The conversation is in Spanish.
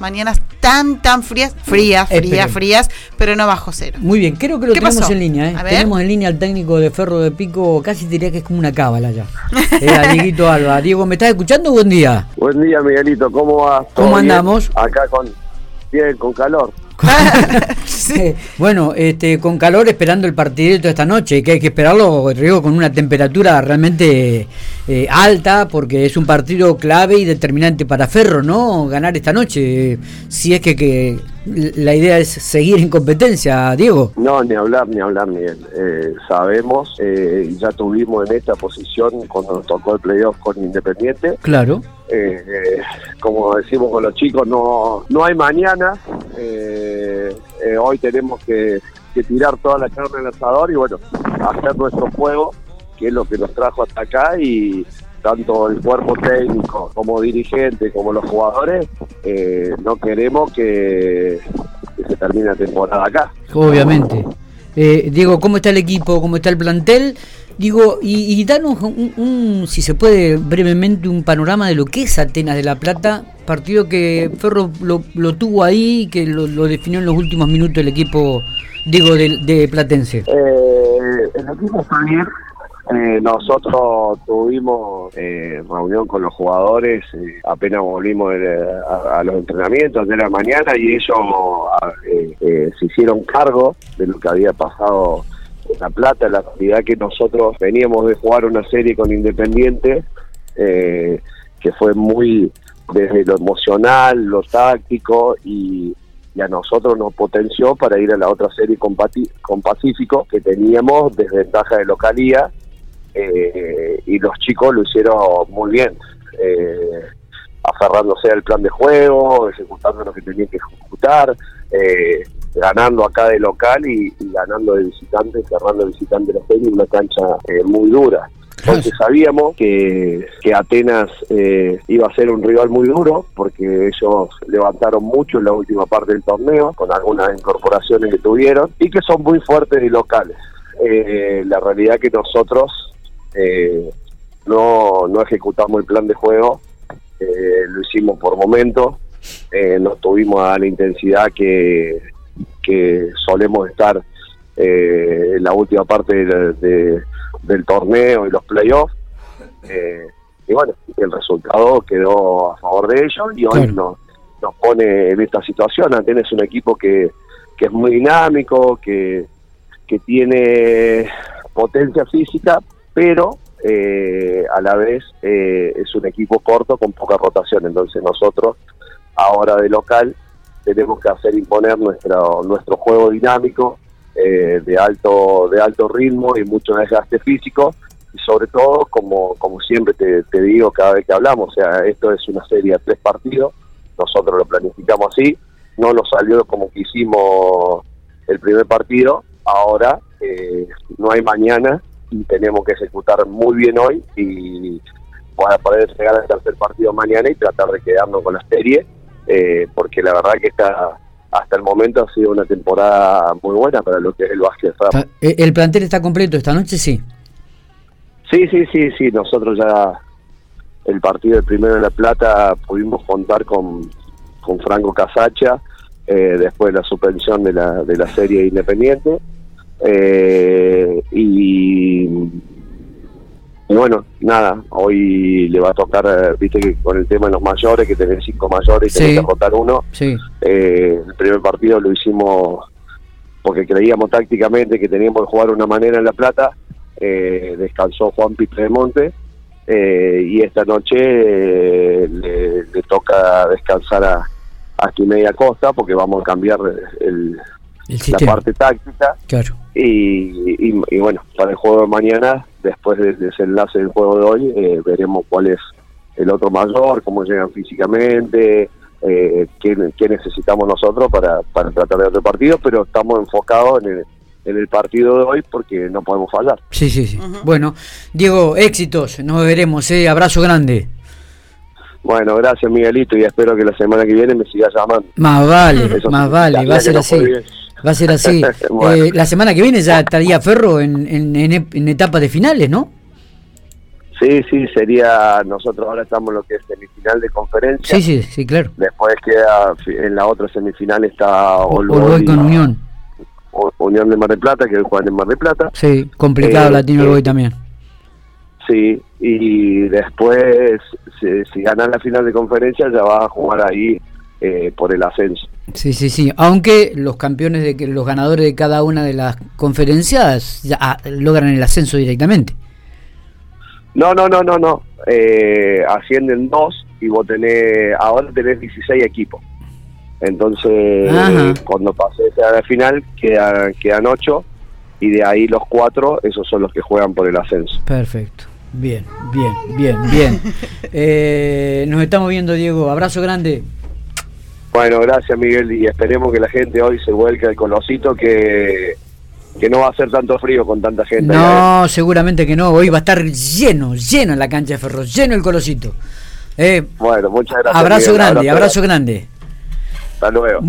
mañanas tan, tan frías, frías, frías, frías, pero no bajo cero. Muy bien, creo que lo tenemos en línea. ¿eh? Tenemos en línea al técnico de Ferro de Pico, casi diría que es como una cábala ya. eh, Dieguito Alba. Diego, ¿me estás escuchando? Buen día. Buen día, Miguelito, ¿cómo vas? ¿Cómo andamos? Acá con, bien, con calor. bueno, este, con calor esperando el partidito esta noche, que hay que esperarlo, digo, con una temperatura realmente eh, alta, porque es un partido clave y determinante para Ferro, ¿no? Ganar esta noche, si es que, que la idea es seguir en competencia, Diego. No, ni hablar, ni hablar, Miguel. Eh, sabemos, eh, ya tuvimos en esta posición cuando nos tocó el playoff con Independiente. Claro. Eh, como decimos con los chicos, no, no hay mañana. Eh, hoy tenemos que, tirar toda la carne el asador y bueno, hacer nuestro juego, que es lo que nos trajo hasta acá y tanto el cuerpo técnico como dirigente como los jugadores no queremos que, se termine la temporada acá. Obviamente. Diego, ¿cómo está el equipo? ¿Cómo está el plantel? Digo, y, y danos un, si se puede, brevemente un panorama de lo que es Atenas de la Plata, partido que Ferro lo, lo tuvo ahí, que lo, definió en los últimos minutos el equipo, digo, de, Platense. Eh, el equipo fue bien. Eh, nosotros tuvimos eh, reunión con los jugadores, eh, apenas volvimos a, a, los entrenamientos de la mañana y ellos se hicieron cargo de lo que había pasado la Plata, la realidad que nosotros veníamos de jugar una serie con Independiente, eh, que fue muy desde lo emocional, lo táctico y, a nosotros nos potenció para ir a la otra serie con, con Pacífico, que teníamos desventaja de localía eh, y los chicos lo hicieron muy bien. Eh, aferrándose al plan de juego, ejecutando lo que tenían que ejecutar, eh, ganando acá de local y, ganando de visitante, cerrando de visitante serie en una cancha eh, muy dura. Entonces sabíamos que, que Atenas eh, iba a ser un rival muy duro porque ellos levantaron mucho en la última parte del torneo con algunas incorporaciones que tuvieron y que son muy fuertes y locales. Eh, la realidad que nosotros no, no ejecutamos el plan de juego, lo hicimos por momentos, no tuvimos a la intensidad que, que solemos estar eh, en la última parte del torneo y los playoffs. Eh, y bueno, el resultado quedó a favor de ellos y hoy nos, nos pone en esta situación. Tienes un equipo que, que es muy dinámico, que, que tiene potencia física, pero eh, a la vez es un equipo corto con poca rotación. Entonces nosotros ahora de local tenemos que hacer imponer nuestro, nuestro juego dinámico eh, de alto de alto ritmo y mucho desgaste físico y sobre todo como como siempre te, digo cada vez que hablamos o sea esto es una serie de tres partidos nosotros lo planificamos así no nos salió como quisimos el primer partido ahora eh, no hay mañana y tenemos que ejecutar muy bien hoy y para poder llegar al tercer partido mañana y tratar de quedarnos con la serie eh, porque la verdad que está hasta el momento ha sido una temporada muy buena para lo que es el básquet. Eh, ¿El plantel está completo esta noche? Sí. Sí, sí, sí, sí. Nosotros ya el partido del primero de La Plata pudimos contar con, con Franco Casacha eh, después de la suspensión de la, de la serie Independiente. Y y bueno, nada, hoy le va a tocar, eh, viste que con el tema de los mayores, que tener cinco mayores y tener que rotar uno. Eh, el primer partido lo hicimos porque creíamos tácticamente que teníamos que jugar una manera en La Plata. Eh, descansó Juan Monte y esta noche le, toca descansar a, a Costa porque vamos a cambiar el, la parte táctica. Claro. Y, y, bueno, para el juego de mañana, después del desenlace del juego de hoy, eh, veremos cuál es el otro mayor, cómo llegan físicamente, eh, qué, necesitamos nosotros para, para tratar de otro partido, pero estamos enfocados en el, en el partido de hoy porque no podemos fallar. Sí, sí, sí. Bueno, Diego, éxitos, nos veremos, ¿eh? abrazo grande. Bueno, gracias Miguelito y espero que la semana que viene me sigas llamando. Más vale, más vale, va a ser así. Va a ser así. Eh, la semana que viene ya estaría Ferro en, en, en, etapa de finales, ¿no? Sí, Sí, sería, nosotros ahora estamos en lo que es semifinal de conferencia. Sí, sí, sí, claro. Después queda, en la otra semifinal está Olboy con Unión. Unión de Mar del Plata, que juegan en Mar del Plata. Sí, complicado eh, Latino Olboy también. Sí, y después, si, si ganas la final de conferencia, ya vas a jugar ahí eh, por el ascenso. Sí, sí, sí. Aunque los campeones, de que los ganadores de cada una de las conferencias ya ah, logran el ascenso directamente. No, no, no, no, no. Eh, ascienden dos y vos tenés, ahora tenés 16 equipos. Entonces, cuando pases a la final, quedan, quedan 8 y de ahí los cuatro, esos son los que juegan por el ascenso. Perfecto. Bien, bien, bien, bien. Eh, nos estamos viendo, Diego. Abrazo grande. Bueno, gracias, Miguel. Y esperemos que la gente hoy se vuelque al Colosito, que que no va a ser tanto frío con tanta gente. No, seguramente que no. Hoy va a estar lleno, lleno en la cancha de Ferro, lleno el colosito. Eh, bueno, muchas gracias. Abrazo grande, abrazo, grande. Hasta luego.